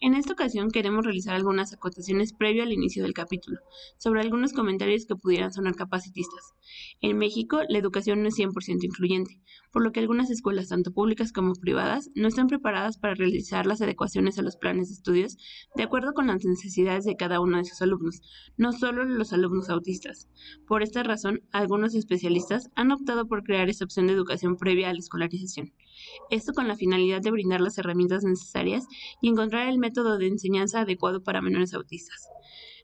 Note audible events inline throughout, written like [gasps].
En esta ocasión queremos realizar algunas acotaciones previo al inicio del capítulo, sobre algunos comentarios que pudieran sonar capacitistas. En México, la educación no es 100% incluyente, por lo que algunas escuelas, tanto públicas como privadas, no están preparadas para realizar las adecuaciones a los planes de estudios de acuerdo con las necesidades de cada uno de sus alumnos, no solo los alumnos autistas. Por esta razón, algunos especialistas han optado por crear esta opción de educación previa a la escolarización. Esto con la finalidad de brindar las herramientas necesarias y encontrar el método de enseñanza adecuado para menores autistas.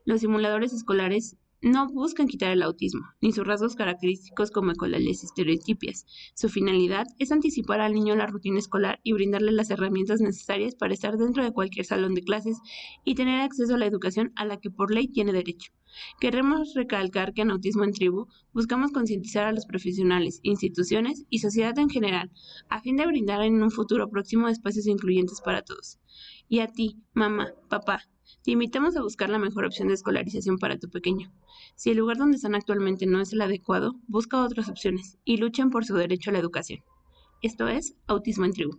Los simuladores escolares no buscan quitar el autismo, ni sus rasgos característicos como ecolales y estereotipias. Su finalidad es anticipar al niño la rutina escolar y brindarle las herramientas necesarias para estar dentro de cualquier salón de clases y tener acceso a la educación a la que por ley tiene derecho. Queremos recalcar que en Autismo en Tribu buscamos concientizar a los profesionales, instituciones y sociedad en general, a fin de brindar en un futuro próximo espacios incluyentes para todos. Y a ti, mamá, papá, te invitamos a buscar la mejor opción de escolarización para tu pequeño. Si el lugar donde están actualmente no es el adecuado, busca otras opciones y luchen por su derecho a la educación. Esto es Autismo en Tribu.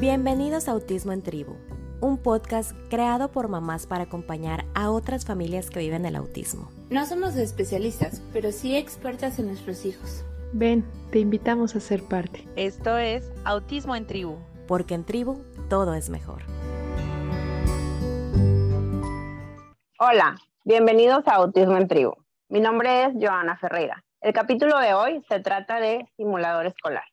Bienvenidos a Autismo en Tribu, un podcast creado por mamás para acompañar a otras familias que viven el autismo. No somos especialistas, pero sí expertas en nuestros hijos. Ven, te invitamos a ser parte. Esto es Autismo en Tribu. Porque en tribu todo es mejor. Hola, bienvenidos a Autismo en Tribu. Mi nombre es Joana Ferreira. El capítulo de hoy se trata de simulador escolar.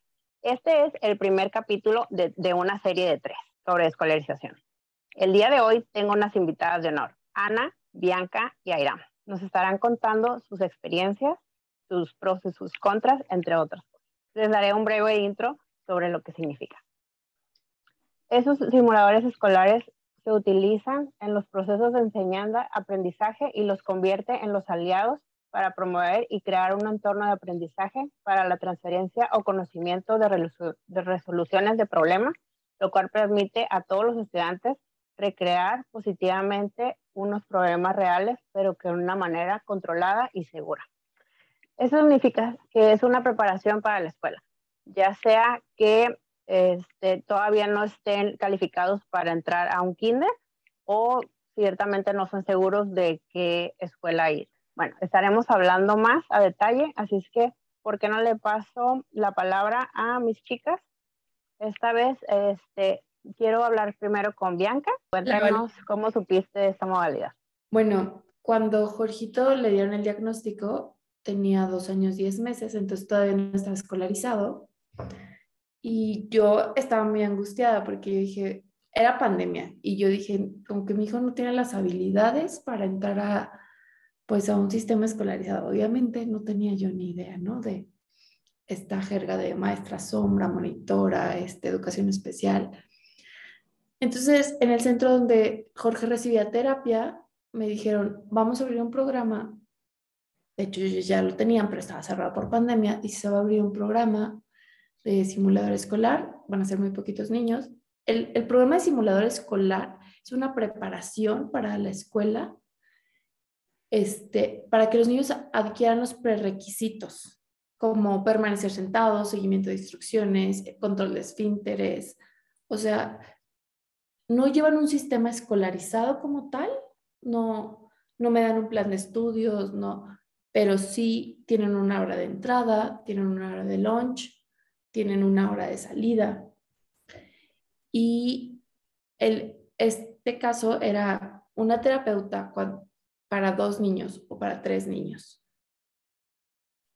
Este es el primer capítulo de, de una serie de tres sobre escolarización. El día de hoy tengo unas invitadas de honor, Ana, Bianca y Airam. Nos estarán contando sus experiencias, sus pros y sus contras, entre otras. Les daré un breve intro sobre lo que significa. Esos simuladores escolares se utilizan en los procesos de enseñanza, aprendizaje y los convierte en los aliados para promover y crear un entorno de aprendizaje para la transferencia o conocimiento de resoluciones de problemas, lo cual permite a todos los estudiantes recrear positivamente unos problemas reales, pero que de una manera controlada y segura. Eso significa que es una preparación para la escuela, ya sea que este, todavía no estén calificados para entrar a un kinder o ciertamente no son seguros de qué escuela ir. Bueno, estaremos hablando más a detalle, así es que, ¿por qué no le paso la palabra a mis chicas? Esta vez, este, quiero hablar primero con Bianca. Cuéntanos cómo supiste esta modalidad. Bueno, cuando Jorgito le dieron el diagnóstico, tenía dos años, diez meses, entonces todavía no estaba escolarizado. Y yo estaba muy angustiada porque yo dije, era pandemia y yo dije, como que mi hijo no tiene las habilidades para entrar a, pues a un sistema escolarizado. Obviamente no tenía yo ni idea, ¿no? De esta jerga de maestra sombra, monitora, este, educación especial. Entonces, en el centro donde Jorge recibía terapia, me dijeron, vamos a abrir un programa. De hecho, ellos ya lo tenían, pero estaba cerrado por pandemia y se va a abrir un programa de simulador escolar, van a ser muy poquitos niños. El, el, programa de simulador escolar es una preparación para la escuela, este, para que los niños adquieran los prerequisitos, como permanecer sentados, seguimiento de instrucciones, control de esfínteres. O sea, no llevan un sistema escolarizado como tal, no, no me dan un plan de estudios, no, pero sí tienen una hora de entrada, tienen una hora de lunch, tienen una hora de salida. Y el, este caso era una terapeuta para dos niños o para tres niños.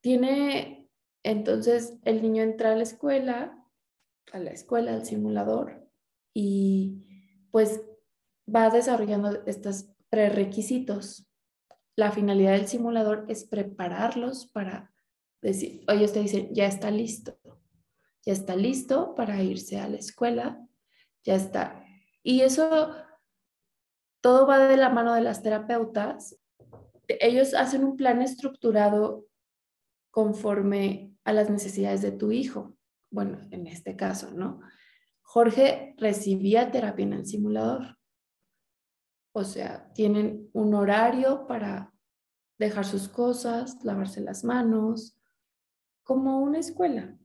Tiene, entonces el niño entra a la escuela, a la escuela, al simulador, y pues va desarrollando estos prerequisitos. La finalidad del simulador es prepararlos para decir, ellos te dicen, ya está listo, ya está listo para irse a la escuela, ya está. Y eso todo va de la mano de las terapeutas. Ellos hacen un plan estructurado conforme a las necesidades de tu hijo. Bueno, en este caso, ¿no? Jorge recibía terapia en el simulador. O sea, tienen un horario para dejar sus cosas, lavarse las manos, como una escuela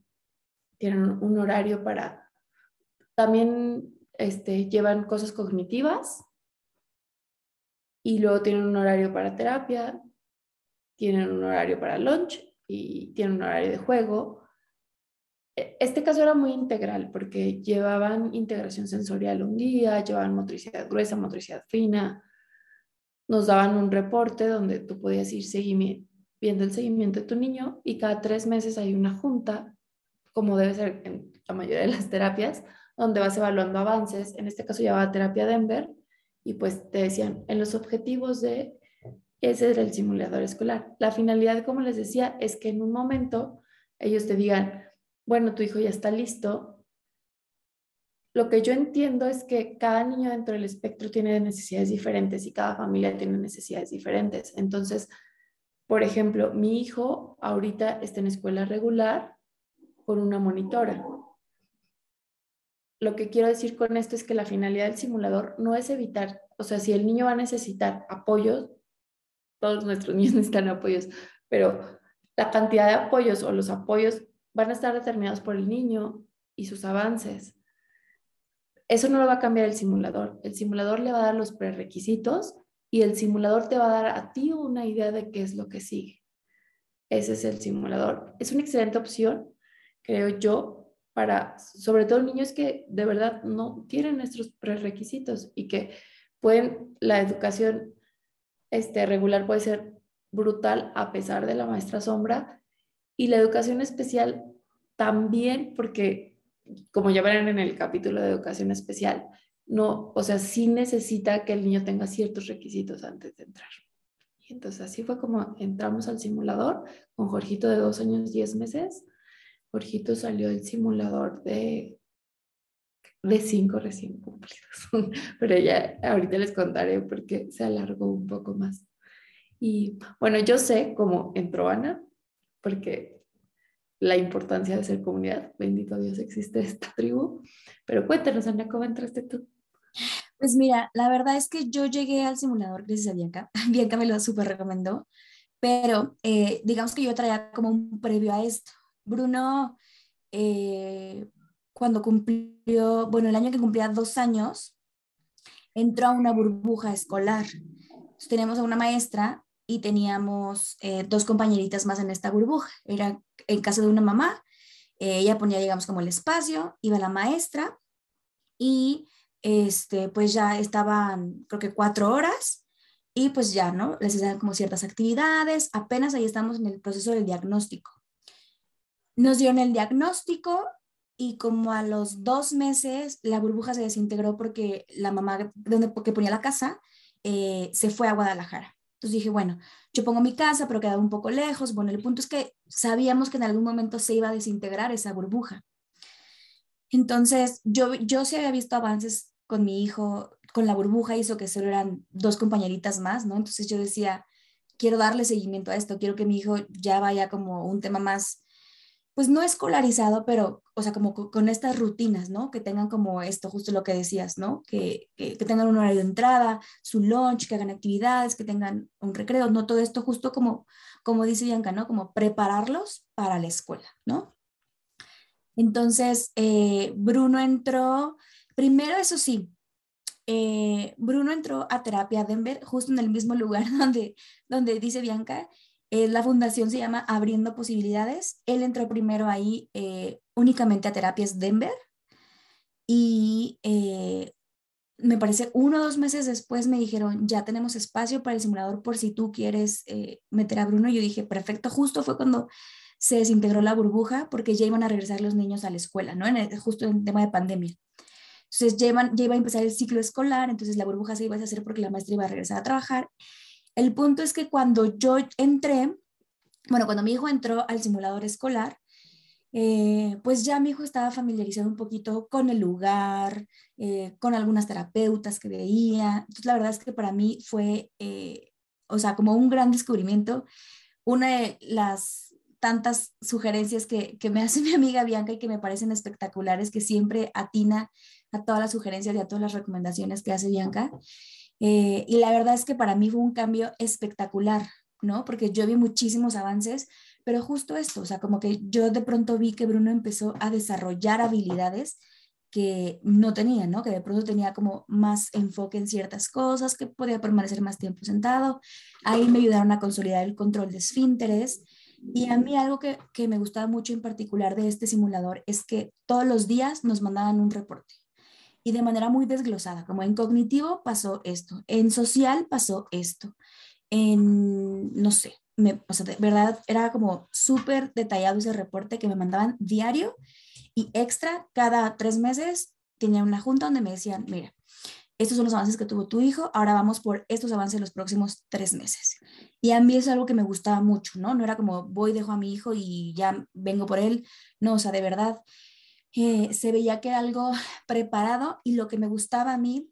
tienen un horario para también este, llevan cosas cognitivas y luego tienen un horario para terapia, tienen un horario para lunch y tienen un horario de juego. E, este caso era muy integral porque llevaban integración sensorial un día, llevaban motricidad gruesa, motricidad fina, nos daban un reporte donde tú podías ir viendo el seguimiento de tu niño y cada tres meses hay una junta, como debe ser en la mayoría de las terapias, donde vas evaluando avances. En este caso llevaba terapia Denver y pues te decían, en los objetivos de ese era el simulador escolar. La finalidad, como les decía, es que en un momento ellos te digan, bueno, tu hijo ya está listo. Lo que yo entiendo es que cada niño dentro del espectro tiene necesidades diferentes y cada familia tiene necesidades diferentes. Entonces, por ejemplo, mi hijo ahorita está en escuela regular con una monitora lo que quiero decir con esto es que la finalidad del simulador no es evitar, o sea, si el niño va a necesitar apoyos, todos nuestros [laughs] niños necesitan apoyos, pero la cantidad de apoyos o los apoyos van a estar determinados por el niño y sus avances. Eso no lo va a cambiar el simulador. El simulador le va a dar los prerequisitos y el simulador te va a dar a ti una idea de qué es lo que sigue. Ese es el simulador. Es una excelente opción, creo yo, para, sobre todo niños que de verdad no tienen nuestros prerequisitos y que pueden, la educación este, regular puede ser brutal a pesar de la maestra sombra y la educación especial también porque, como ya verán en el capítulo de educación especial, no, o sea, sí necesita que el niño tenga ciertos requisitos antes de entrar. Y entonces así fue como entramos al simulador con Jorgito de dos años, diez meses Jorgito salió del simulador de, de cinco recién cumplidos, [laughs] pero ya ahorita les contaré porque se alargó un poco más. Y bueno, yo sé cómo entró Ana, porque la importancia de ser comunidad, bendito Dios existe esta tribu, pero cuéntanos Ana, ¿cómo entraste tú? Pues mira, la verdad es que yo llegué al simulador gracias a Bianca. [laughs] Bianca me lo súper recomendó, pero eh, digamos que yo traía como un previo a esto. Bruno, eh, cuando cumplió, bueno, el año que cumplía dos años, entró a una burbuja escolar. teníamos a una maestra teníamos eh, dos compañeritas más en esta burbuja. Era en casa de una mamá, eh, ella ponía, digamos, como el espacio, iba la maestra y este, pues ya estaban, creo que cuatro horas y pues ya, ¿no? Les hacían como ciertas actividades, apenas ahí estamos en el proceso del diagnóstico. Nos dieron el diagnóstico y como a los dos meses la burbuja se desintegró porque la mamá donde, que ponía la casa eh, se fue a Guadalajara. Entonces dije, bueno, yo pongo mi casa, pero quedaba un poco lejos. Bueno, el punto es que sabíamos que en algún momento se iba a desintegrar esa burbuja. Entonces, yo, yo sí había visto avances con mi hijo, con la burbuja hizo que solo eran dos compañeritas más, ¿no? Entonces yo decía, quiero darle seguimiento a esto, quiero que mi hijo ya vaya como un tema más pues no escolarizado, pero, o sea, como con estas rutinas, ¿no? Que tengan como esto, justo lo que decías, ¿no? Que, que, tengan un horario de entrada, su lunch, que hagan actividades, que tengan un recreo, ¿no? Todo esto justo como, como dice Bianca, ¿no? Como prepararlos para la escuela, ¿no? Entonces, eh, Bruno entró, primero eso sí, eh, Bruno entró a terapia Denver, justo en el mismo lugar [laughs] donde, donde dice Bianca, eh, la fundación se llama Abriendo Posibilidades. Él entró primero ahí eh, únicamente a terapias Denver y eh, me parece uno o dos meses después me dijeron, ya tenemos espacio para el simulador por si tú quieres meter a Bruno. Yo dije, perfecto, justo fue cuando se desintegró la burbuja porque ya iban a regresar los niños a la escuela, ¿no? En justo en el tema de pandemia. Entonces ya, ya iba a empezar el ciclo escolar, entonces la burbuja se iba a hacer porque la maestra iba a regresar a trabajar el punto es que cuando yo entré, bueno, cuando mi hijo entró al simulador escolar, eh, pues ya mi hijo estaba familiarizado un poquito con el lugar, eh, con algunas terapeutas que veía. Entonces, la verdad es que para mí fue, eh, o sea, como un gran descubrimiento. Una de las tantas sugerencias que, que, me [laughs] hace mi amiga Bianca y que me parecen espectaculares, que siempre atina a todas las sugerencias y a todas las recomendaciones que hace Bianca. Eh, y la verdad es que para mí fue un cambio espectacular, ¿no? Porque yo vi muchísimos avances, pero justo esto, o sea, como que yo de pronto vi que Bruno empezó a desarrollar habilidades que no tenía, ¿no? Que de pronto tenía como más enfoque en ciertas cosas, que podía permanecer más tiempo sentado. Ahí me ayudaron a consolidar el control de esfínteres. Y a mí algo que, que me gustaba mucho en particular de este simulador es que todos los días nos mandaban un reporte y de manera muy desglosada, como en cognitivo pasó esto, en social pasó esto, en, no sé, me, o de verdad era como súper detallado ese reporte que me mandaban diario y extra, cada tres meses tenía una junta donde me decían, mira, estos son los avances que tuvo tu hijo, ahora vamos por estos avances los próximos tres meses. Y a mí es algo que me gustaba mucho, ¿no? No era como voy, dejo a mi hijo y ya vengo por él. No, o sea, de verdad, eh, se veía que era algo [sighs] preparado y lo que me gustaba a mí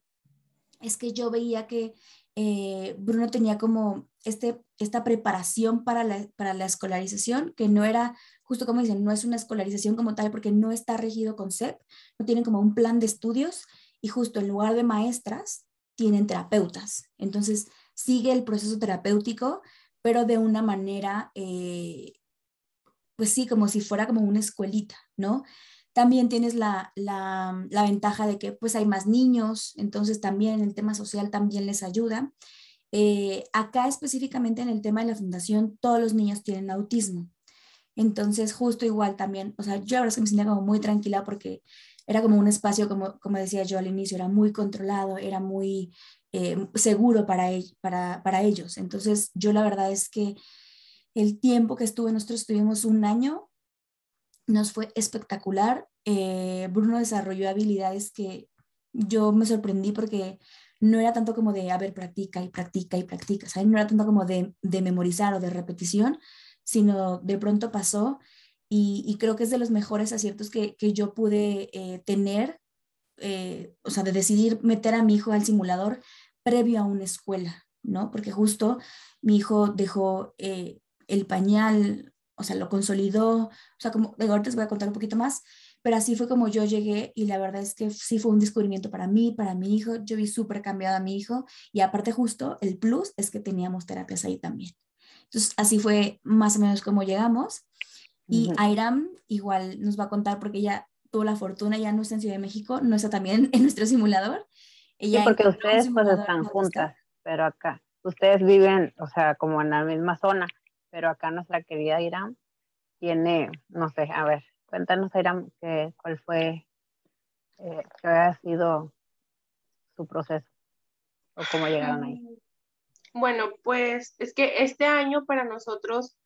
es que yo veía que eh, Bruno tenía como este, esta preparación para la, para la escolarización, que no era justo como dicen, no es una escolarización como tal porque no está regido con CEP, no tienen como un plan de estudios y justo en lugar de maestras tienen terapeutas. Entonces sigue el proceso terapéutico, pero de una manera, eh, pues sí, como si fuera como una escuelita, ¿no? También tienes la, la, ventaja de que pues hay más niños, entonces también el tema social también les ayuda. Eh, acá específicamente en el tema de la fundación, todos los niños tienen autismo. Entonces, justo igual también, o sea, yo la verdad es que me sentía como muy tranquila porque era como un espacio, como, como decía yo al inicio, era muy controlado, era muy eh, seguro para, para, para ellos. Entonces, yo la verdad es que el tiempo que estuve, nosotros estuvimos un año, nos fue espectacular. Eh, Bruno desarrolló habilidades que yo me sorprendí porque no era tanto como de, a ver, practica y practica y practica, ¿sabes? No era tanto como de, de memorizar o de repetición, sino de pronto pasó y, creo que es de los mejores aciertos que, que yo pude eh, tener, eh, o sea, de decidir meter a mi hijo al simulador previo a una escuela, ¿no? Porque justo mi hijo dejó eh, el pañal, o sea, lo consolidó, o sea, como, de ahorita les voy a contar un poquito más, pero así fue como yo llegué y la verdad es que sí fue un descubrimiento para mí, para mi hijo, yo vi súper cambiado a mi hijo y aparte justo el plus es que teníamos terapias ahí también. Entonces, así fue más o menos como llegamos. Y Airam igual nos va a contar porque ella tuvo la fortuna, ya no está en Ciudad de México, no está también [laughs] en nuestro simulador. Ella sí, porque ustedes pues están juntas, pero acá, ustedes viven, o sea, como en la misma zona, pero acá nuestra querida Iram tiene, no sé, a ver, cuéntanos Iram que, cuál fue, eh, qué había sido su proceso o cómo llegaron ahí. Bueno, pues es que este año para nosotros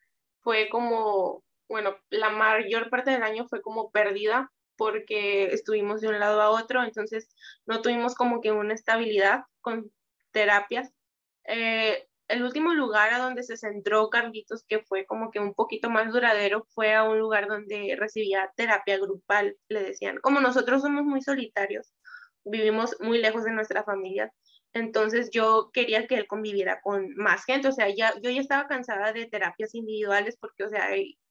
fue como, bueno, la mayor parte del año fue como perdida porque estuvimos de un lado a otro, entonces no tuvimos como que una estabilidad con terapias. Eh, el último lugar a donde se centró Carlitos, que fue como que un poquito más duradero, fue a un lugar donde recibía terapia grupal, le decían. Como nosotros somos muy solitarios, vivimos muy lejos de nuestra familia, entonces yo quería que él conviviera con más gente, o sea, ya, yo ya estaba cansada de terapias individuales porque, o sea,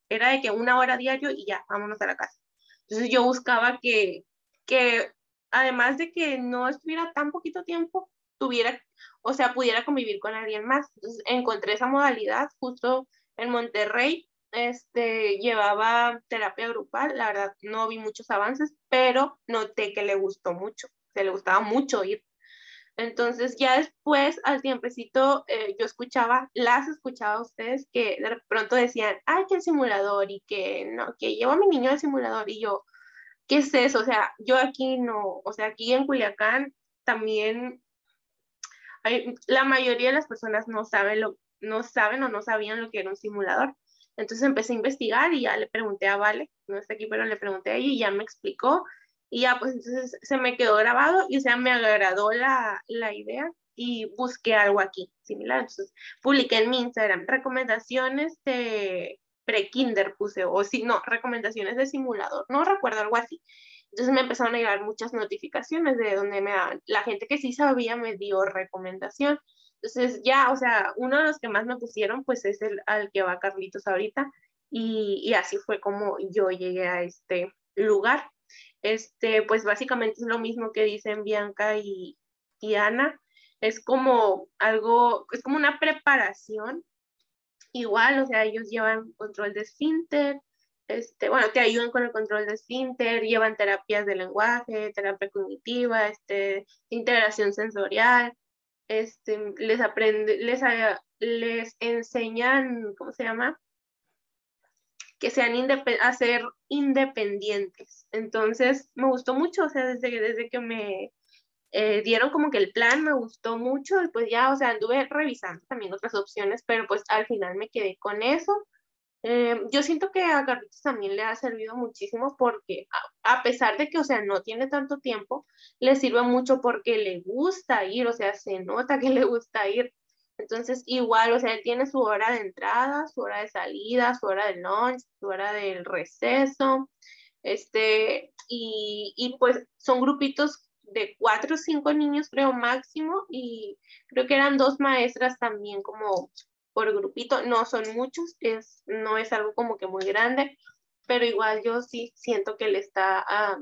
era de que una hora diario y ya, vámonos a la casa. Entonces yo buscaba que, que además de que no estuviera tan poquito tiempo, tuviera, o sea, pudiera convivir con alguien más. Entonces encontré esa modalidad justo en Monterrey, este, llevaba terapia grupal, la verdad no vi muchos avances, pero noté que le gustó mucho, se le gustaba mucho ir. Entonces ya después, al tiempecito, eh, yo escuchaba, las escuchaba a ustedes que de pronto decían, ay, que el simulador y que no, que llevo a mi niño al simulador y yo, ¿qué es eso? O sea, yo aquí no, o sea, aquí en Culiacán también la mayoría de las personas no saben, lo, no saben o no sabían lo que era un simulador. Entonces empecé a investigar y ya le pregunté a Vale, no está aquí, pero le pregunté a ella y ya me explicó y ya, pues entonces se me quedó grabado y o sea, me agradó la, la idea y busqué algo aquí similar. Entonces publiqué en mi Instagram recomendaciones de pre-kinder puse, o si no, recomendaciones de simulador, no recuerdo algo así. Entonces me empezaron a llegar muchas notificaciones de donde me la gente que sí sabía me dio recomendación. Entonces ya, o sea, uno de los que más me pusieron pues es el al que va Carlitos ahorita y, y así fue como yo llegué a este lugar este, pues básicamente es lo mismo que dicen Bianca y, y Ana, es como algo, es como una preparación igual, o sea, ellos llevan control de esfínter, este, bueno, te ayudan con el control de esfínter, llevan terapias de lenguaje, terapia cognitiva, este, integración sensorial, este, les aprende, les, les enseñan, ¿cómo se llama? Que sean a ser independientes. Entonces, me gustó mucho, o sea, desde, desde que me eh, dieron como que el plan me gustó mucho y pues ya, o sea, anduve revisando también otras opciones, pero pues al final me quedé con eso eh, yo siento que a Carlitos también le ha servido muchísimo porque a, pesar de que, o sea, no tiene tanto tiempo, le sirve mucho porque le gusta ir, o sea, se nota que [laughs] le gusta ir. Entonces, igual, o sea, él tiene su hora de entrada, su hora de salida, su hora de lunch, su hora del receso, este, y, y pues son grupitos de cuatro o cinco niños, creo, máximo, y creo que eran dos maestras también como por grupito, no son muchos, es, no es algo como que muy grande, pero igual yo sí siento que le está, ah,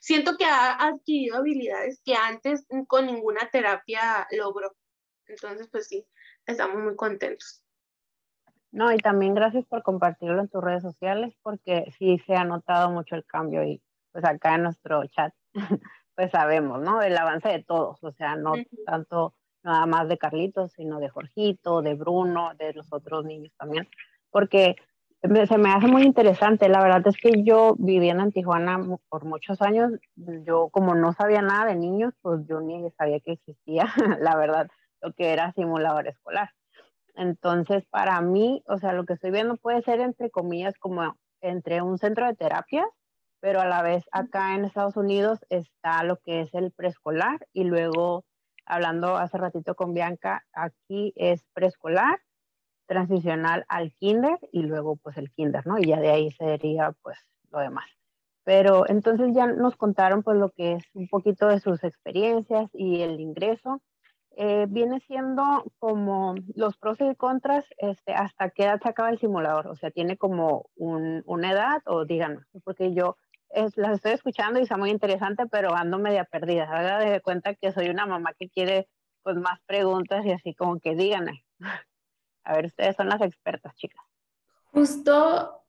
siento que ha adquirido habilidades que antes con ninguna terapia logró. Entonces, pues sí, estamos muy contentos. No, y también gracias por compartirlo en tus redes sociales, porque sí se ha notado mucho el cambio y pues acá en nuestro chat, [laughs] pues sabemos, ¿no? El avance de todos, o sea, no tanto nada más de Carlitos, sino de Jorgito, de Bruno, de los otros niños también, porque se me hace muy interesante. La verdad es que yo viviendo en Tijuana por muchos años, yo como no sabía nada de niños, pues yo ni sabía que existía, [laughs] la verdad, lo que era simulador escolar. Entonces, para mí, o sea, lo que estoy viendo puede ser entre comillas como entre un centro de terapia, pero a la vez acá en Estados Unidos está lo que es el preescolar y luego hablando hace ratito con Bianca, aquí es preescolar, transicional al kinder y luego pues el kinder, ¿no? Y ya de ahí sería pues lo demás. Pero entonces ya nos contaron pues lo que es un poquito de sus experiencias y el ingreso. Eh, viene siendo como los pros y contras, este, hasta qué edad se acaba el simulador, o sea, tiene como un, una edad o díganos, porque yo es, las estoy escuchando y está muy interesante, pero ando media perdida. Haga de cuenta que soy una mamá que quiere pues más preguntas y así como que díganme. [laughs] A ver, ustedes son las expertas, chicas. Justo,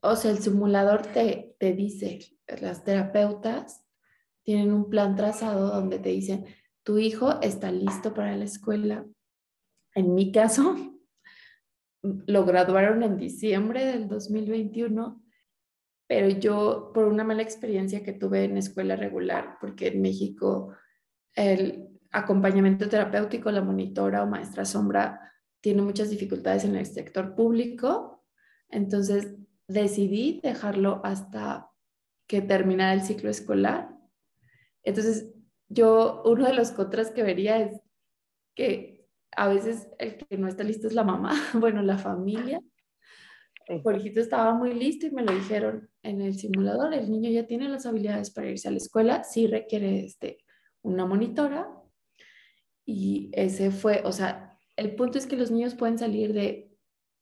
o sea, el simulador te, te dice, las terapeutas tienen un plan trazado donde te dicen, tu hijo está listo para la escuela. En mi caso, [laughs] lo graduaron en diciembre del 2021 pero yo por una mala experiencia que tuve en escuela regular, porque en México el acompañamiento terapéutico, la monitora o maestra sombra tiene muchas dificultades en el sector público, entonces decidí dejarlo hasta que terminara el ciclo escolar. Entonces, yo, uno de los contras que vería es que a veces el que no está listo es la mamá, [laughs] bueno, la familia, Jorgito estaba muy listo y me lo dijeron en el simulador, el niño ya tiene las habilidades para irse a la escuela, sí requiere este, una monitora. Y ese fue, o sea, el punto es que los niños pueden salir de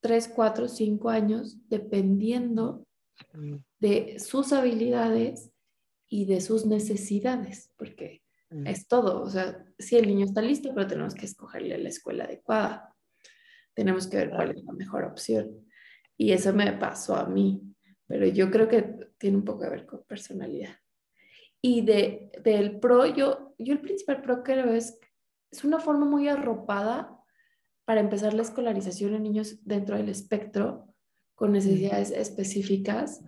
3, 4, 5 años dependiendo mm. de sus habilidades y de sus necesidades, porque mm. es todo, o sea, si el niño está listo, pero tenemos que escogerle la escuela adecuada, tenemos que ver cuál es la mejor opción. Y eso me pasó a mí, pero yo creo que tiene un poco que ver con personalidad. Y de, del pro, yo, yo el principal pro creo es, es una forma muy arropada para empezar la escolarización en niños dentro del espectro con necesidades específicas,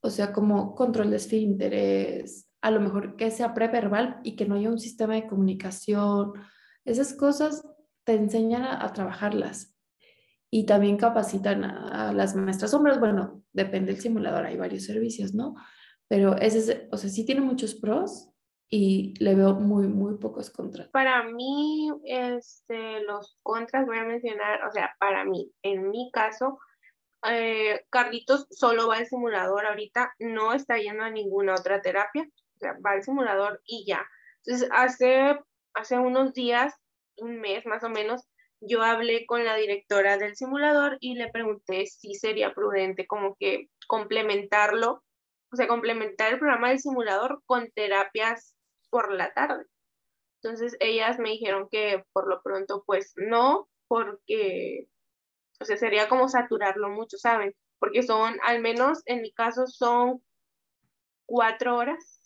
o sea, como control de esfínteres, a lo mejor que sea preverbal y que no haya un sistema de comunicación, esas cosas te enseñan a, a trabajarlas y también capacitan a, las maestras hombres. Bueno, depende del simulador, hay varios servicios, ¿no? Pero ese es, o sea, sí tiene muchos pros y le veo muy, muy pocos contras. Para mí, este, los contras voy a mencionar, o sea, para mí, en mi caso, eh, Carlitos solo va al simulador ahorita, no está yendo a ninguna otra terapia, o sea, va al simulador y ya. Entonces, hace, hace unos días, un mes más o menos, yo hablé con la directora del simulador y le pregunté si sería prudente como que complementarlo, o sea, complementar el programa del simulador con terapias por la tarde. Entonces ellas me dijeron que por lo pronto pues no, porque, o sea, sería como saturarlo mucho, ¿saben? porque son, al menos en mi caso, son cuatro horas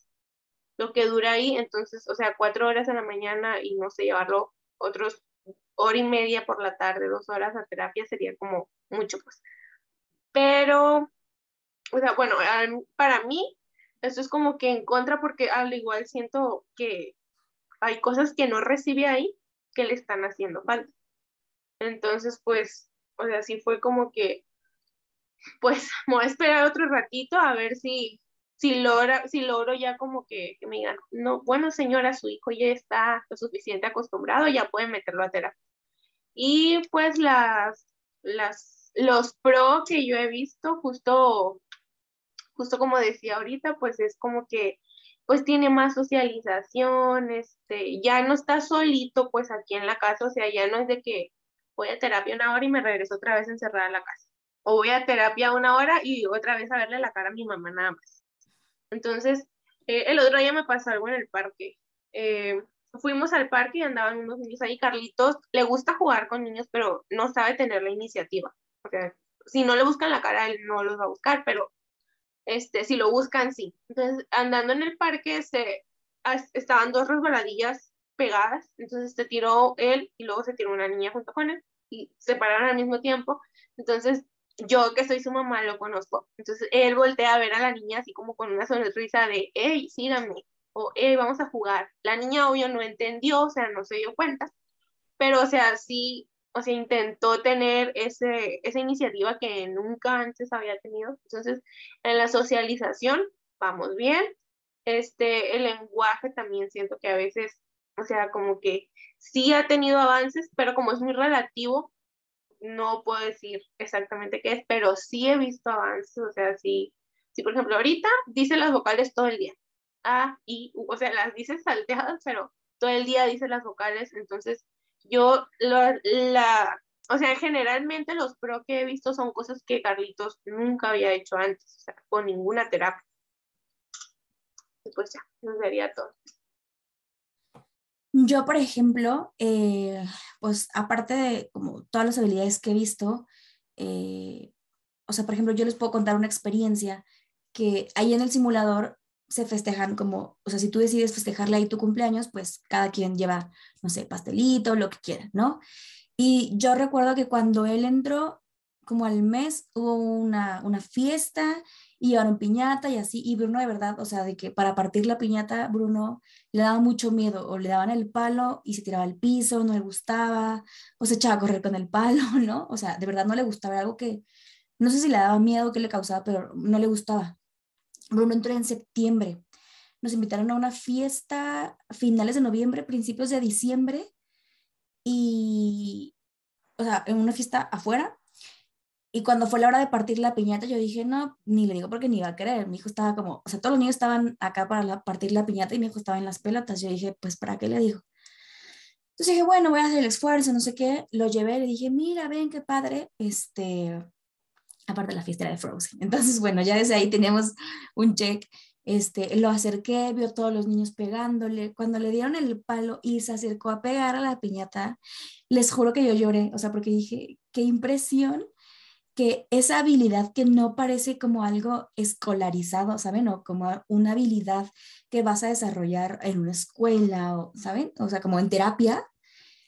lo que dura ahí, entonces, o sea, cuatro horas en la mañana y no sé, llevarlo otros hora y media por la tarde, dos horas a terapia sería como mucho, pues. Pero, o sea, bueno, para mí, esto es como que en contra porque al igual siento que hay cosas que no recibe ahí que le están haciendo falta. Entonces, pues, o sea, sí fue como que, pues, [laughs] voy a esperar otro ratito a ver si, si, logra, si logro ya como que, que me digan, no, bueno, señora, su hijo ya está lo suficiente acostumbrado, ya pueden meterlo a terapia. Y pues las, las, los pro que yo he visto, justo, justo como decía ahorita, pues es como que pues tiene más socialización, este, ya no está solito pues aquí en la casa, o sea, ya no es de que voy a terapia una hora y me regreso otra vez encerrada en la casa, o voy a terapia una hora y otra vez a verle la cara a mi mamá nada más. Entonces, eh, el otro día me pasó algo en el parque. Eh, fuimos al parque y andaban unos niños ahí. Carlitos le gusta jugar con niños, pero no sabe tener la iniciativa. O sea, si no le buscan la cara, él no los va a buscar, pero este, si lo buscan, sí. Entonces, andando en el parque, se, estaban dos resbaladillas pegadas, entonces se tiró él y luego se tiró una niña junto con él y se pararon al mismo tiempo. Entonces, yo que soy su mamá lo conozco. Entonces, él voltea a ver a la niña así como con una sonrisa de, hey, síganme o hey, vamos a jugar. La niña obvio no entendió, o sea, no se dio cuenta, pero o sea, sí, o sea, intentó tener ese, esa iniciativa que nunca antes había tenido. Entonces, en la socialización vamos bien. Este, el lenguaje también siento que a veces, o sea, como que sí ha tenido avances, pero como es muy relativo, no puedo decir exactamente qué es, pero sí he visto avances, o sea, sí, sí, por ejemplo, ahorita dice las vocales todo el día, a, I, U, o sea, las dices salteadas, pero todo el día dice las vocales, entonces yo la, o sea, generalmente los pro que he visto son cosas que Carlitos nunca había hecho antes, o sea, con ninguna terapia. Y pues ya, nos sería todo. Yo, por ejemplo, eh, pues aparte de como todas las habilidades que he visto, eh, o sea, por ejemplo, yo les puedo contar una experiencia que ahí en el simulador se festejan como, o sea, si tú decides festejarle ahí tu cumpleaños, pues cada quien lleva, no sé, pastelito, lo que quiera, ¿no? Y yo recuerdo que cuando él entró, como al mes, hubo una, una fiesta y llevaron piñata y así, y Bruno de verdad, o sea, de que para partir la piñata, Bruno le daba mucho miedo, o le daban el palo y se tiraba al piso, no le gustaba, o se echaba a correr con el palo, [laughs] ¿no? O sea, de verdad no le gustaba, algo que, no sé si le daba miedo, que le causaba, pero no le gustaba. Bruno entró en septiembre. Nos invitaron a una fiesta a finales de noviembre, principios de diciembre, y, o sea, en una fiesta afuera. Y cuando fue la hora de partir la piñata, yo dije, no, ni le digo porque ni iba a querer. Mi hijo estaba como, o sea, todos los niños estaban acá para partir la piñata y mi hijo estaba en las pelotas. Yo dije, pues, ¿para qué le digo? Entonces dije, bueno, voy a hacer el esfuerzo, no sé qué. Lo llevé, le dije, mira, ven qué padre. Este, aparte de la fiesta de Frozen. [laughs] Entonces, bueno, ya desde ahí teníamos un check. Este, lo acerqué, vio todos los niños pegándole. Cuando le dieron el palo y se acercó a pegar a la piñata, les juro que yo lloré, o sea, porque dije, qué impresión que esa habilidad que no parece como algo escolarizado, ¿saben? O como una habilidad que vas a desarrollar en una escuela, o, ¿saben? O sea, como en terapia,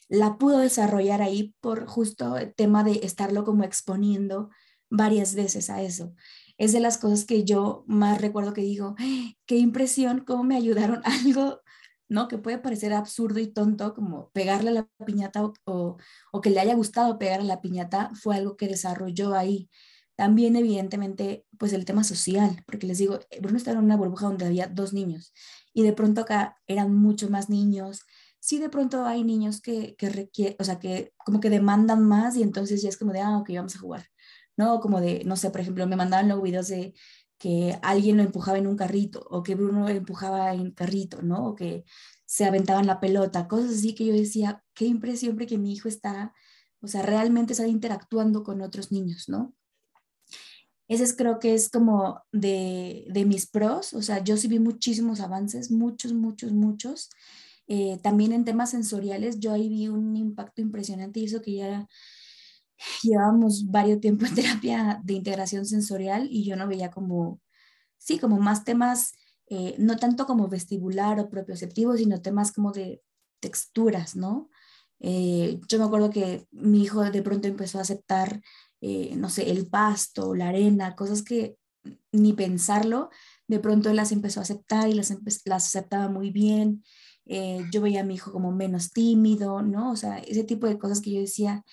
la pudo desarrollar ahí por justo el tema de estarlo como exponiendo varias veces a eso. Es de las cosas que yo más recuerdo que digo, qué impresión, cómo me ayudaron [laughs] algo, ¿no? Que puede parecer absurdo y tonto, como pegarle a la piñata o, o, que le haya gustado pegar a la piñata, fue algo que desarrolló ahí. También, evidentemente, pues el tema social, porque les digo, Bruno estaba en una burbuja donde había dos niños y de pronto acá eran muchos más niños. Sí, de pronto hay niños que, que requieren, o sea, que como que demandan más y entonces ya es como de, ah, ok, vamos a jugar. ¿No? Como de, no sé, por ejemplo, me mandaban luego videos de que alguien lo empujaba en un carrito o que Bruno empujaba en carrito, ¿no? O que se aventaban la pelota, cosas así que yo decía, qué impresión que mi hijo está, o sea, realmente está interactuando con otros niños, ¿no? Ese es, creo que es como de, de, mis pros, o sea, yo sí vi muchísimos avances, muchos, muchos, muchos. Eh, también en temas sensoriales, yo ahí vi un impacto impresionante y eso que ya llevábamos varios tiempos en terapia de integración sensorial y yo no veía como, sí, como más temas, eh, no tanto como vestibular o propioceptivo, sino temas como de texturas, ¿no? Eh, yo me acuerdo que mi hijo de pronto empezó a aceptar, eh, no sé, el pasto, la arena, cosas que ni pensarlo, de pronto él las empezó a aceptar y las, las aceptaba muy bien. yo veía a mi hijo como menos tímido, ¿no? O sea, ese tipo de cosas que yo decía,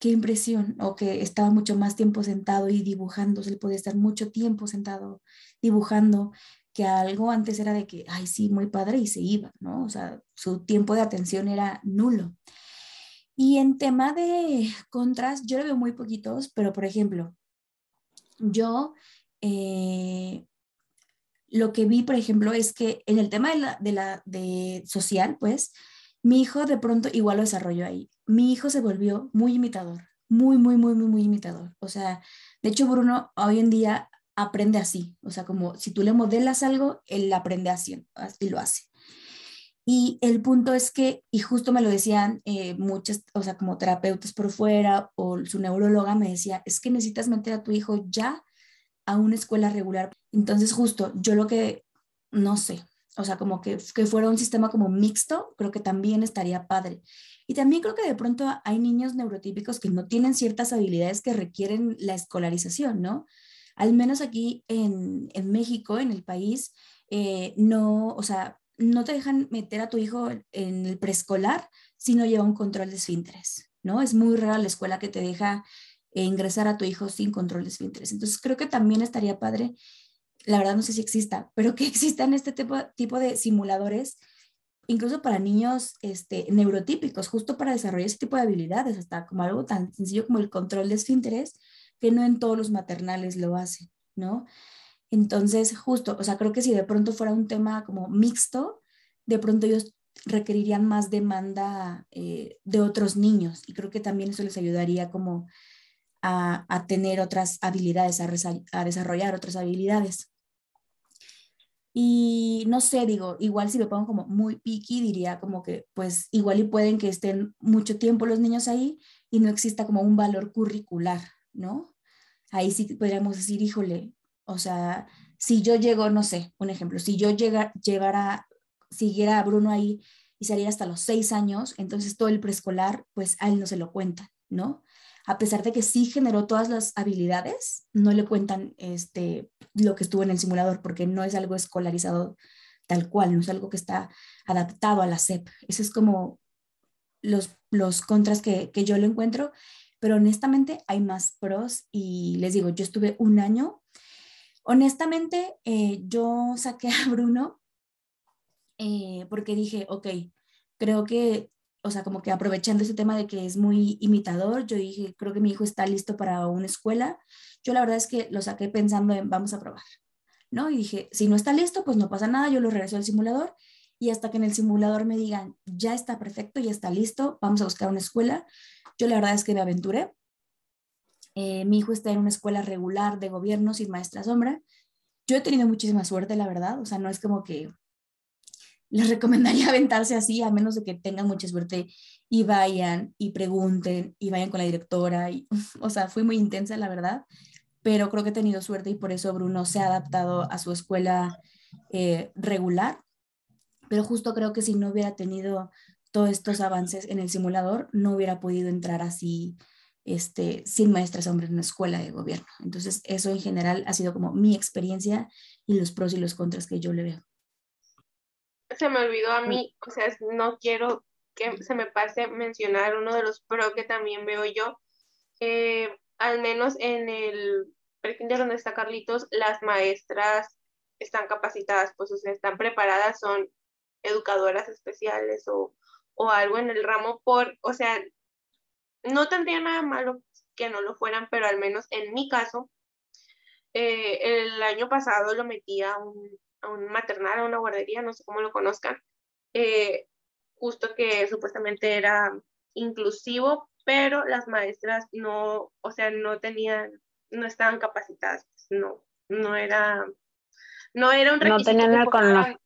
qué impresión, o que estaba mucho más tiempo sentado y dibujando, se le podía estar mucho tiempo sentado dibujando, que algo antes era de que, ay, sí, muy padre y se iba, ¿no? O sea, su tiempo de atención era nulo. Y en tema de contras, yo le veo muy poquitos, pero por ejemplo, yo eh, lo que vi, por ejemplo, es que en el tema de la, de la de social, pues, mi hijo de pronto igual lo desarrolló ahí. Mi hijo se volvió muy imitador, muy, muy, muy, muy, muy imitador. O sea, de hecho, Bruno hoy en día aprende así. O sea, como si tú le modelas algo, él aprende así, así lo hace. Y el punto es que, y justo me lo decían eh, muchas, o sea, como terapeutas por fuera o su neuróloga me decía, es que necesitas meter a tu hijo ya a una escuela regular. Entonces, justo yo lo que, no sé, o sea, como que, que fuera un sistema como mixto, creo que también estaría padre. Y también creo que de pronto hay niños neurotípicos que no tienen ciertas habilidades que requieren la escolarización, ¿no? Al menos aquí en, en México, en el país, eh, no, o sea, no te dejan meter a tu hijo en el preescolar si no lleva un control de esfínteres, ¿no? Es muy rara la escuela que te deja ingresar a tu hijo sin control de esfínteres. Entonces creo que también estaría padre la verdad no sé si exista, pero que [laughs] existan este tipo, de simuladores, incluso para niños este, neurotípicos, justo para desarrollar ese tipo de habilidades, hasta como algo tan sencillo como el control de esfínteres, que no en todos los maternales lo hacen, ¿no? Entonces, justo, o sea, creo que si de pronto fuera un tema como mixto, de pronto ellos requerirían más demanda eh, de otros niños y creo que también eso les ayudaría como a, tener otras habilidades, a, desarrollar otras habilidades. Y no sé, digo, igual si lo pongo como muy picky, diría como que pues igual y pueden que estén mucho tiempo los niños ahí y no exista como un valor curricular, ¿no? Ahí sí podríamos decir, híjole, o sea, si yo llego, no sé, un ejemplo, si yo llega, llevara, siguiera a Bruno ahí y saliera hasta los seis años, entonces todo el preescolar, pues a él no se lo cuenta, ¿no? A pesar de que sí generó todas las habilidades, no le cuentan este, lo que estuvo en el simulador porque no es algo escolarizado tal cual, no es algo que está adaptado a la SEP. Eso es como los, los contras que, yo lo encuentro, pero honestamente hay más pros y les digo, yo estuve un año. Honestamente, eh, yo saqué a Bruno eh, porque dije, ok, creo que o sea, como que aprovechando ese tema de que es muy imitador, yo dije, creo que mi hijo está listo para una escuela. Yo la verdad es que lo saqué pensando en, vamos a probar, ¿no? Y dije, si no está listo, pues no pasa nada, yo lo regreso al simulador y hasta que en el simulador me digan, ya está perfecto, ya está listo, vamos a buscar una escuela. Yo la verdad es que me aventuré. Eh, mi hijo está en una escuela regular de gobierno sin maestra sombra. Yo he tenido muchísima suerte, la verdad, o sea, no es como que les recomendaría [laughs] aventarse así, a menos de que tengan mucha suerte y vayan y pregunten y vayan con la directora. Y, o sea, fui muy intensa, la verdad, pero creo que he tenido suerte y por eso Bruno se ha adaptado a su escuela eh, regular. Pero justo creo que si no hubiera tenido todos estos avances en el simulador, no hubiera podido entrar así este, sin maestras hombres en una escuela de gobierno. Entonces, eso en general ha sido como mi experiencia y los pros y los contras que yo le veo se me olvidó a mí, o sea, no quiero que se me pase mencionar uno de los pro que también veo yo. Eh, al menos en el prekinder donde está Carlitos, las maestras están capacitadas, pues o sea, están preparadas, son educadoras especiales o, o algo en el ramo por, o sea, no tendría nada malo que no lo fueran, pero al menos en mi caso, eh, el año pasado lo metí a un, a un maternal, a una guardería, no sé cómo lo conozcan, eh, justo que supuestamente era inclusivo, pero las maestras no, o sea, no tenían, no estaban capacitadas, pues, no, no era, no era un requisito. No tenían el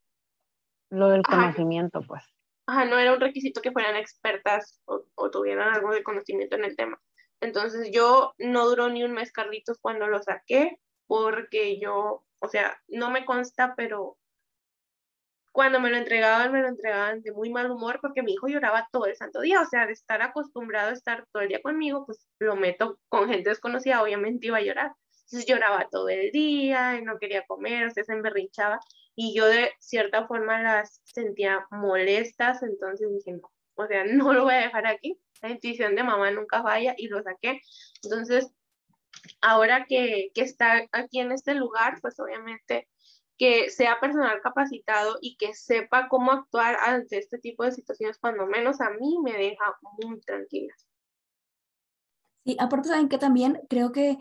lo del conocimiento, pues. Ajá, no era un requisito que fueran expertas o, o, tuvieran algo de conocimiento en el tema. Entonces yo no duró ni un mes Carlitos cuando lo saqué porque yo, o sea, no me consta, pero cuando me lo entregaban, me lo entregaban de muy mal humor porque mi hijo lloraba todo el santo día, o sea, de estar acostumbrado a estar todo el día conmigo, pues lo meto con gente desconocida, obviamente iba a llorar. Entonces lloraba todo el día y no quería comer, o sea, se emberrinchaba y yo de cierta forma las sentía molestas, entonces dije, no, o sea, [laughs] no lo voy a dejar aquí, la intuición de mamá nunca falla y lo saqué. Entonces, ahora que, que está aquí en este lugar, pues obviamente que sea personal capacitado y que sepa cómo actuar ante este tipo de situaciones, cuando menos a mí me deja muy tranquila. Sí, aparte saben que también creo que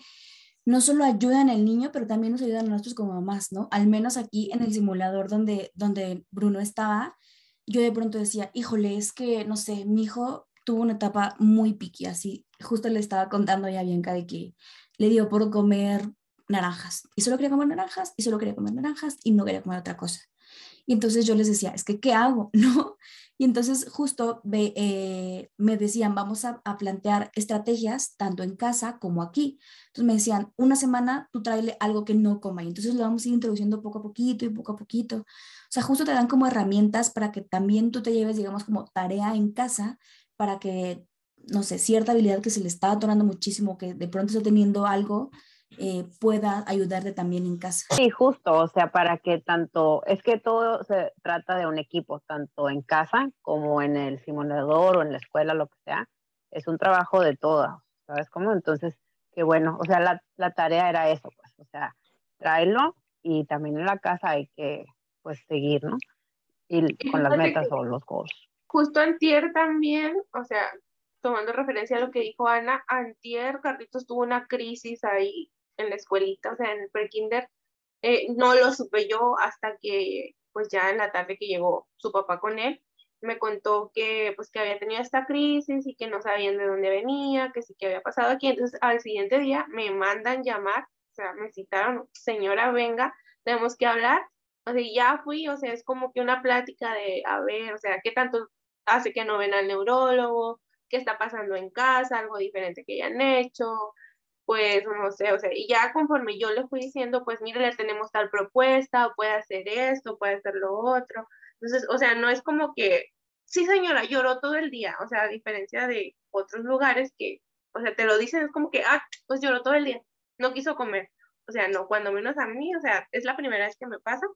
no solo ayudan al niño, pero también nos ayudan a nosotros como mamás, ¿no? Al menos aquí en el simulador donde, donde Bruno estaba, yo de pronto decía, híjole, es que, no sé, mi hijo tuvo una etapa muy piqui, así, justo le estaba contando ya a Bianca de que le dio por comer naranjas y solo quería comer naranjas y solo quería comer naranjas y no quería comer otra cosa. Y entonces yo les decía, es que, ¿qué hago? [laughs] ¿No? Y entonces justo eh, me decían, vamos a, plantear estrategias tanto en casa como aquí. Entonces me decían, una semana tú tráele algo que no coma y entonces lo vamos a ir introduciendo poco a poquito y poco a poquito. O sea, justo te dan como herramientas para que también tú te lleves, digamos, como tarea en casa para que, no sé, cierta habilidad que se le está atorando muchísimo, que de pronto está teniendo algo, eh, pueda ayudarte también en casa. Sí, justo, o sea, para que tanto, es que todo se trata de un equipo, tanto en casa como en el simulador o en la escuela, lo que sea, es un trabajo de todas, ¿sabes cómo? Entonces, qué bueno, o sea, la, la tarea era eso, pues, o sea, tráelo y también en la casa hay que, pues, seguir, ¿no? Y con las metas o los goals. Justo antier también, o sea, tomando referencia a lo que dijo Ana, antier Carlitos tuvo una crisis ahí en la escuelita, o sea, en el prekinder, eh, no lo supe yo hasta que, pues ya en la tarde que llegó su papá con él, me contó que, pues que había tenido esta crisis y que no sabían de dónde venía, que sí que había pasado aquí. Entonces, al siguiente día me mandan llamar, o sea, me citaron, señora, venga, tenemos que hablar. O sea, ya fui, o sea, es como que una plática de, a ver, o sea, ¿qué tanto hace que no ven al neurólogo? ¿Qué está pasando en casa? Algo diferente que hayan hecho pues no sé, o sea, y ya conforme yo le fui diciendo, pues mire, le tenemos tal propuesta, o puede hacer esto, puede hacer lo otro. Entonces, o sea, no es como que, sí señora, lloró todo el día, o sea, a diferencia de otros lugares que, o sea, te lo dicen, es como que, ah, pues lloró todo el día, no quiso comer. O sea, no, cuando menos a mí, o sea, es la primera vez que me pasa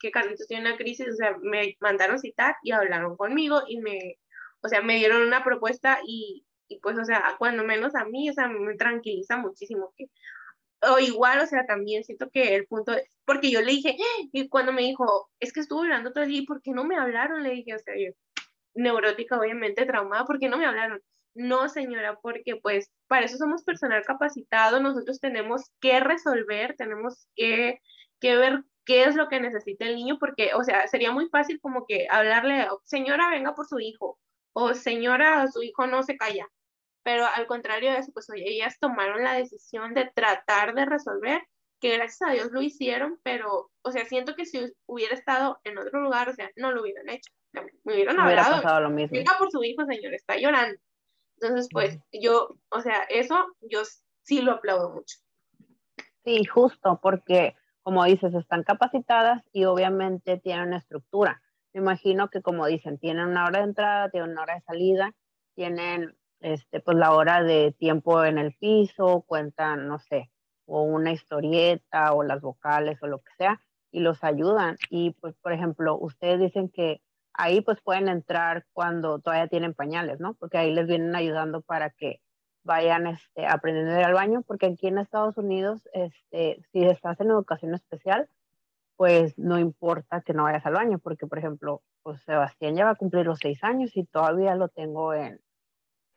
que Carlitos tiene una crisis, o sea, me mandaron citar y hablaron conmigo y me, o sea, me dieron una propuesta y, y pues, o sea, cuando menos a mí, o sea, me tranquiliza muchísimo que, o igual, o sea, también siento que el punto es, porque yo le dije, [gasps] y cuando me dijo, es que estuvo hablando todo el día, ¿y por qué no me hablaron? Le dije, o sea, yo, neurótica, obviamente, traumada, ¿por qué no me hablaron? No, señora, porque pues para eso somos personal capacitado, nosotros tenemos que resolver, tenemos que, que ver qué es lo que necesita el niño, porque, o sea, sería muy fácil como que hablarle, señora, venga por su hijo, o señora, su hijo no se calla pero al contrario de eso, pues ellas tomaron la decisión de tratar de resolver, que gracias a Dios lo hicieron, pero, o sea, siento que si hubiera estado en otro lugar, o sea, no lo hubieran hecho. Me hubieran hablado. lo mismo. Venga por su hijo, señor, está llorando. Entonces, pues, yo, o sea, eso yo sí lo aplaudo mucho. Sí, justo, porque, como dices, están capacitadas y obviamente tienen una estructura. Me imagino que, como dicen, tienen una hora de entrada, tienen una hora de salida, tienen este, pues la hora de tiempo en el piso, cuentan, no sé, o una historieta o las vocales o lo que sea, y los ayudan. Y pues, por ejemplo, ustedes dicen que ahí pues pueden entrar cuando todavía tienen pañales, ¿no? Porque ahí les vienen ayudando para que vayan este, aprendiendo a ir al baño, porque aquí en Estados Unidos, este, si estás en educación especial, pues no importa que no vayas al baño, porque por ejemplo, pues Sebastián ya va a cumplir los seis años y todavía lo tengo en,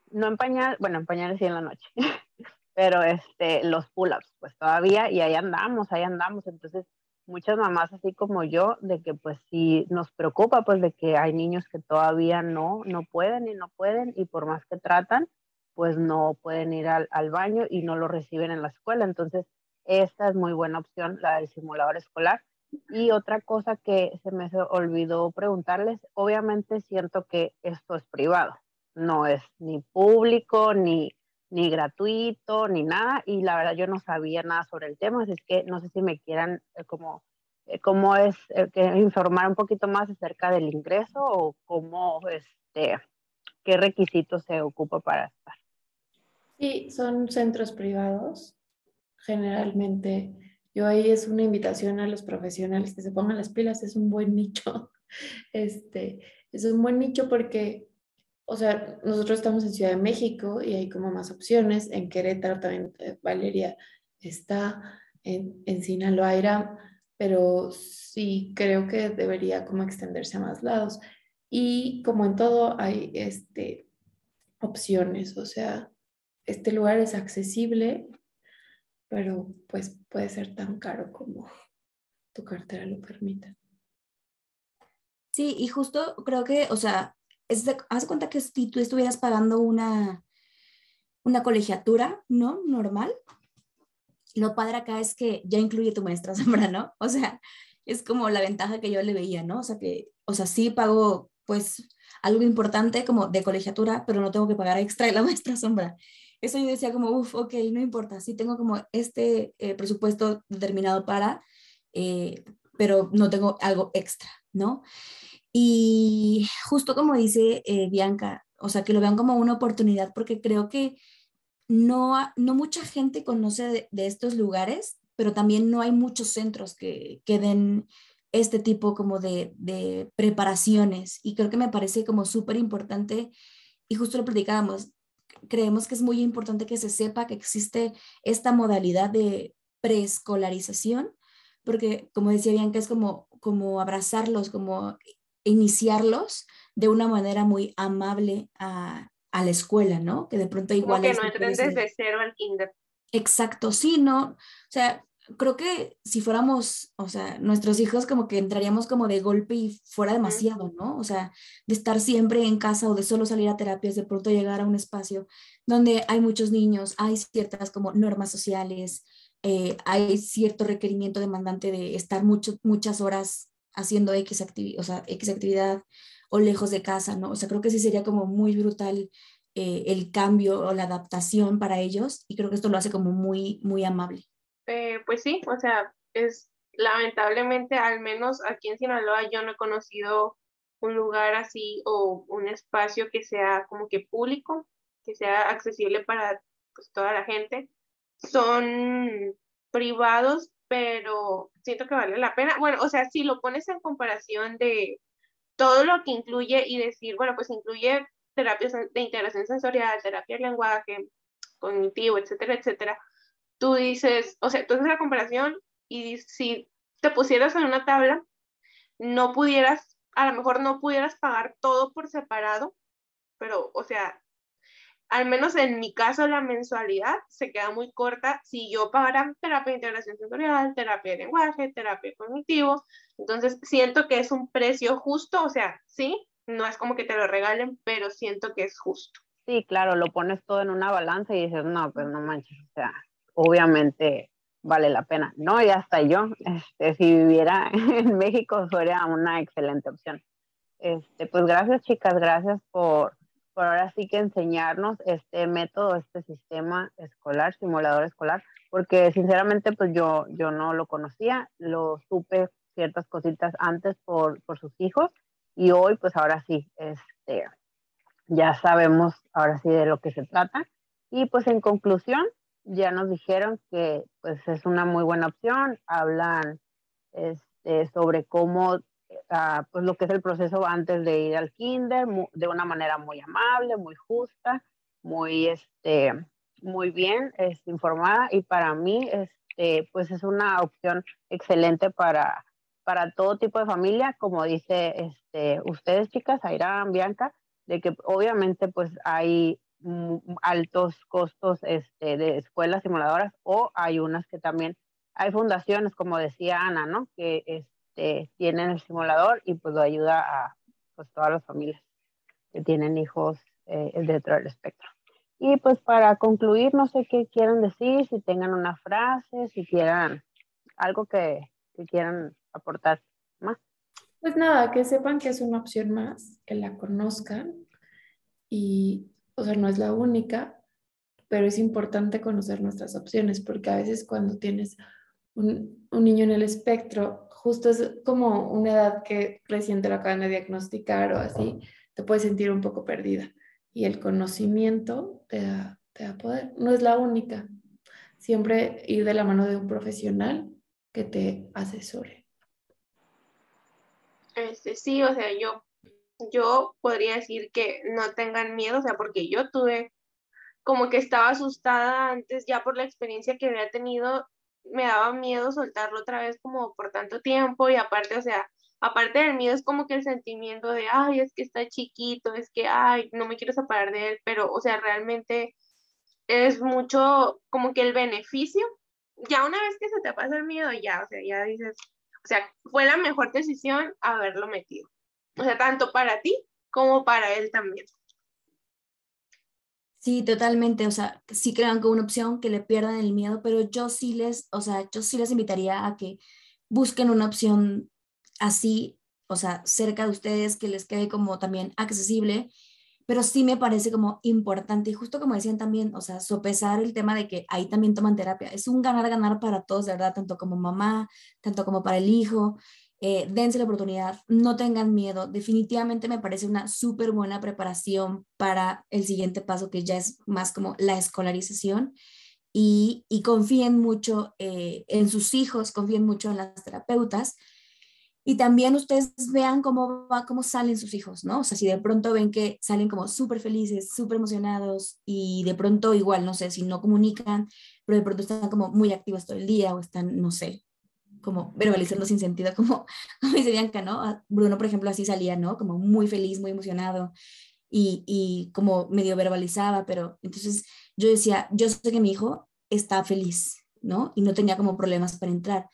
no en pañal, bueno, en pañales sí en la noche, [laughs] pero este, los pull-ups, pues todavía, y ahí andamos, ahí andamos, entonces muchas mamás así como yo, de que pues sí nos preocupa pues de que hay niños que todavía no, no pueden y no pueden, y por más que tratan, pues no pueden ir al, al baño y no lo reciben en la escuela, entonces esta es muy buena opción, la del simulador escolar. Y otra cosa que se me olvidó preguntarles, obviamente siento que esto es privado, no es ni público, ni, ni gratuito, ni nada, y la verdad yo no sabía nada sobre el tema, así que no sé si me quieran eh, como, eh, cómo es, eh, informar un poquito más acerca del ingreso o cómo, este, qué requisitos se ocupa para estar. Sí, son centros privados, generalmente. Yo ahí es una invitación a los profesionales que se pongan las pilas, es un buen nicho. [laughs] Este, es un buen nicho porque o sea, nosotros estamos en Ciudad de México y hay como más opciones. En Querétaro también eh, Valeria está, en, en Sinaloa pero sí creo que debería como extenderse a más lados. Y como en todo hay este, opciones, o sea, este lugar es accesible, pero pues puede ser tan caro como tu cartera lo permita. Sí, y justo creo que, o sea, haz cuenta que si tú estuvieras pagando una, una colegiatura, ¿no? Normal. Lo padre acá es que ya incluye tu maestra [laughs] sombra, ¿no? O sea, es como la ventaja que yo le veía, ¿no? O sea, que, o sea, sí pago, pues, algo importante como de colegiatura, pero no tengo que pagar extra la [laughs] maestra sombra. Eso yo decía como, uff, ok, no importa, sí tengo como este eh, presupuesto determinado para, eh, pero no tengo algo extra, ¿no? Y justo como dice eh, Bianca, o sea, que lo vean como una oportunidad porque creo que no, no mucha gente conoce de, estos lugares, pero también no hay muchos centros que, que den este tipo como de, de preparaciones y creo que me parece como súper importante y justo lo platicábamos, creemos que es muy importante que se sepa que existe esta modalidad de preescolarización, porque como decía Bianca, es como, como abrazarlos, como iniciarlos de una manera muy amable a, a la escuela, ¿no? Que de pronto igual... Como que no entren desde cero al kinder. Exacto, sí, ¿no? O sea, creo que si fuéramos, o sea, nuestros hijos como que entraríamos como de golpe y fuera demasiado, ¿no? O sea, de estar siempre en casa o de solo salir a terapias, de pronto llegar a un espacio donde hay muchos niños, hay ciertas como normas sociales, eh, hay cierto requerimiento demandante de estar mucho, muchas horas haciendo X, o sea, X actividad o lejos de casa, ¿no? O sea, creo que sí sería como muy brutal eh, el cambio o la adaptación para ellos y creo que esto lo hace como muy, muy amable. Eh, pues sí, o sea, es lamentablemente, al menos aquí en Sinaloa, yo no he conocido un lugar así o un espacio que sea como que público, que sea accesible para pues, toda la gente. Son privados, pero siento que vale la pena. Bueno, o sea, si lo pones en comparación de todo lo que incluye y decir, bueno, pues incluye terapias de integración sensorial, terapia de lenguaje, cognitivo, etcétera, etcétera, tú dices, o sea, tú haces la comparación y si te pusieras en una tabla, no pudieras, a lo mejor no pudieras pagar todo por separado, pero, o sea, al menos en mi caso, la mensualidad se queda muy corta si yo pagara terapia de integración sensorial, terapia de lenguaje, terapia cognitivo. Entonces, siento que es un precio justo, o sea, sí, no es como que te lo regalen, pero siento que es justo. Sí, claro, lo pones todo en una balanza y dices, no, pues no manches, o sea, obviamente vale la pena. No, y hasta yo, este, si viviera [laughs] en México, sería una excelente opción. Este, pues gracias, chicas, gracias por por ahora sí que enseñarnos este método, este sistema escolar, simulador escolar, porque sinceramente pues yo, yo no lo conocía, lo supe ciertas cositas antes por, por sus hijos y hoy pues ahora sí, este, ya sabemos ahora sí de lo que se trata y pues en conclusión ya nos dijeron que pues es una muy buena opción, hablan este, sobre cómo pues lo que es el proceso antes de ir al kinder, de una manera muy amable, muy justa, muy, este, muy bien este, informada. Y para mí, este, pues es una opción excelente para, para todo tipo de familia, como dice este, ustedes chicas, Aira, Bianca, de que obviamente pues hay altos costos este, de escuelas simuladoras o hay unas que también hay fundaciones, como decía Ana, ¿no? Que este, tienen el simulador y pues lo ayuda a pues, todas las familias que tienen hijos eh, dentro del espectro. Y pues para concluir, no sé qué quieran decir, si tengan una frase, si quieran algo que, que quieran aportar más. Pues nada, que sepan que es una opción más, que la conozcan y, o sea, no es la única, pero es importante conocer nuestras opciones porque a veces cuando tienes un, un niño en el espectro, justo es como una edad que recién te lo acaban de diagnosticar o así, te puedes sentir un poco perdida. Y el conocimiento te da, te da poder. No es la única. Siempre ir de la mano de un profesional que te asesore. Este, sí, o sea, yo, yo podría decir que no tengan miedo, o sea, porque yo tuve como que estaba asustada antes ya por la experiencia que había tenido me daba miedo soltarlo otra vez como por tanto tiempo y aparte, o sea, aparte del miedo es como que el sentimiento de, ay, es que está chiquito, es que, ay, no me quiero separar de él, pero, o sea, realmente es mucho como que el beneficio, ya una vez que se te pasa el miedo, ya, o sea, ya dices, o sea, fue la mejor decisión haberlo metido, o sea, tanto para ti como para él también. Sí, totalmente, o sea, sí crean como una opción que le pierdan el miedo, pero yo sí les, o sea, yo sí les invitaría a que busquen una opción así, o sea, cerca de ustedes, que les quede como también accesible, pero sí me parece como importante, y justo como decían también, o sea, sopesar el tema de que ahí también toman terapia, es un ganar-ganar para todos, de verdad, tanto como mamá, tanto como para el hijo, eh, dense la oportunidad, no tengan miedo. Definitivamente me parece una súper buena preparación para el siguiente paso, que ya es más como la escolarización. Y, confíen mucho eh, en sus hijos, confíen mucho en las terapeutas. Y también ustedes vean cómo va, cómo salen sus hijos, ¿no? O sea, si de pronto ven que salen como súper felices, súper emocionados y de pronto igual, no sé, si no comunican, pero de pronto están como muy activos todo el día o están, no sé, como verbalizando sin sentido, como, [laughs] como dice Bianca, ¿no? Ah, Bruno, por ejemplo, así salía, ¿no? Como muy feliz, muy emocionado y, y como medio verbalizaba, pero entonces yo decía, yo sé que mi hijo está feliz, ¿no? Y no tenía como problemas para entrar.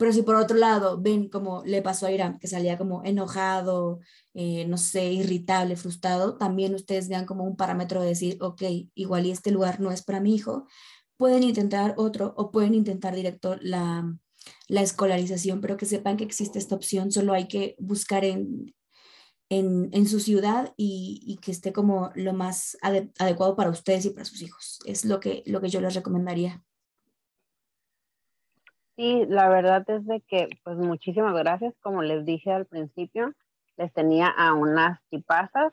Pero si por otro lado ven como le pasó a Irán, que salía como enojado, eh, no sé, irritable, frustrado, también ustedes vean como un parámetro de decir, ok, igual y este lugar no es para mi hijo, pueden intentar otro o pueden intentar directo la, la escolarización, pero que sepan que existe esta opción, solo hay que buscar en, en, su ciudad y, que esté como lo más adecuado para ustedes y para sus hijos. Es lo que, lo que yo les recomendaría. Sí, la verdad es de que, pues muchísimas gracias. Como les dije al principio, les tenía a unas tipazas,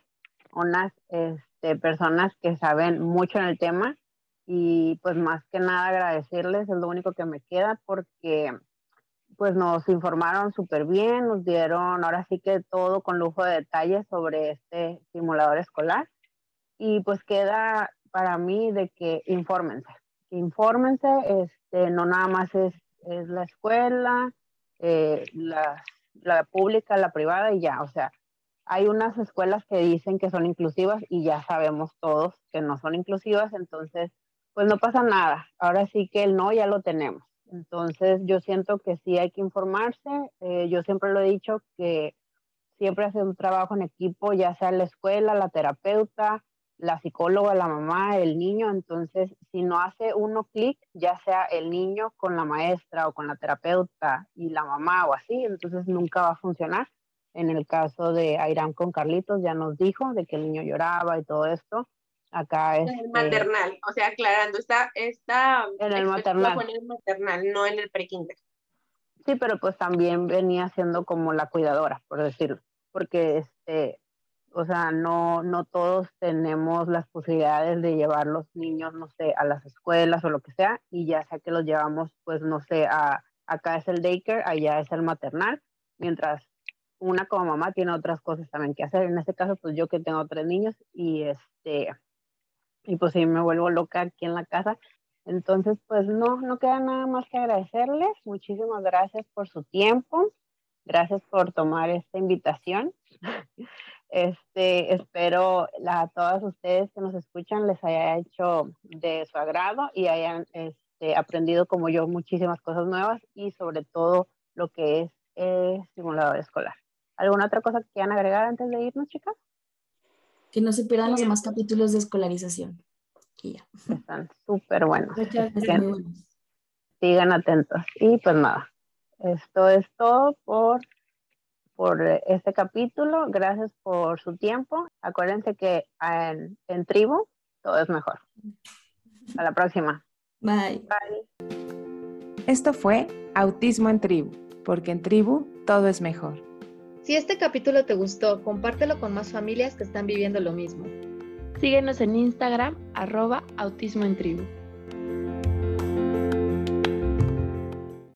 unas este, personas que saben mucho en el tema y pues más que nada agradecerles, es lo único que me queda porque pues nos informaron súper bien, nos dieron ahora sí que todo con lujo de detalles sobre este simulador escolar y pues queda para mí de que infórmense, infórmense, este, no nada más es, es la escuela, eh, la, la pública, la privada y ya, o sea, hay unas escuelas que dicen que son inclusivas y ya sabemos todos que no son inclusivas, entonces pues no pasa nada. Ahora sí que el no ya lo tenemos. Entonces yo siento que sí hay que informarse. Eh, yo siempre lo he dicho que siempre hace un trabajo en equipo, ya sea la escuela, la terapeuta, la psicóloga, la mamá, el niño. Entonces, si no hace uno clic, ya sea el niño con la maestra o con la terapeuta y la mamá o así, entonces nunca va a funcionar. En el caso de Airam con Carlitos, ya nos dijo de que el niño lloraba y todo esto. Acá es. En el maternal, o sea, aclarando, está, está en el maternal. En el maternal, no en el prekinder. Sí, pero pues también venía siendo como la cuidadora, por decirlo, porque este, o sea, no, no todos tenemos las posibilidades de llevar los niños, no sé, a las escuelas o lo que sea, y ya sea que los llevamos, pues, no sé, a, acá es el daycare, allá es el maternal, mientras una como mamá tiene otras cosas también que hacer. En este caso, pues yo que tengo tres niños y este, y pues sí me vuelvo loca aquí en la casa. Entonces, pues no, no queda nada más que agradecerles. Muchísimas gracias por su tiempo. Gracias por tomar esta invitación. [laughs] Este, espero a todas ustedes que nos escuchan les haya hecho de su agrado y hayan este, aprendido como yo muchísimas cosas nuevas y sobre todo lo que es el simulador escolar. ¿Alguna otra cosa que quieran agregar antes de irnos, chicas? Que no se pierdan los demás capítulos de escolarización. Están súper buenos. Sigan atentos. Y pues nada, esto es todo por, por este capítulo. Gracias por su tiempo. Acuérdense que en, en tribu todo es mejor. Hasta la próxima. Bye. Esto fue Autismo en Tribu, porque en tribu todo es mejor. Si este capítulo te gustó, compártelo con más familias que están viviendo lo mismo. Síguenos en Instagram, arroba autismo en tribu.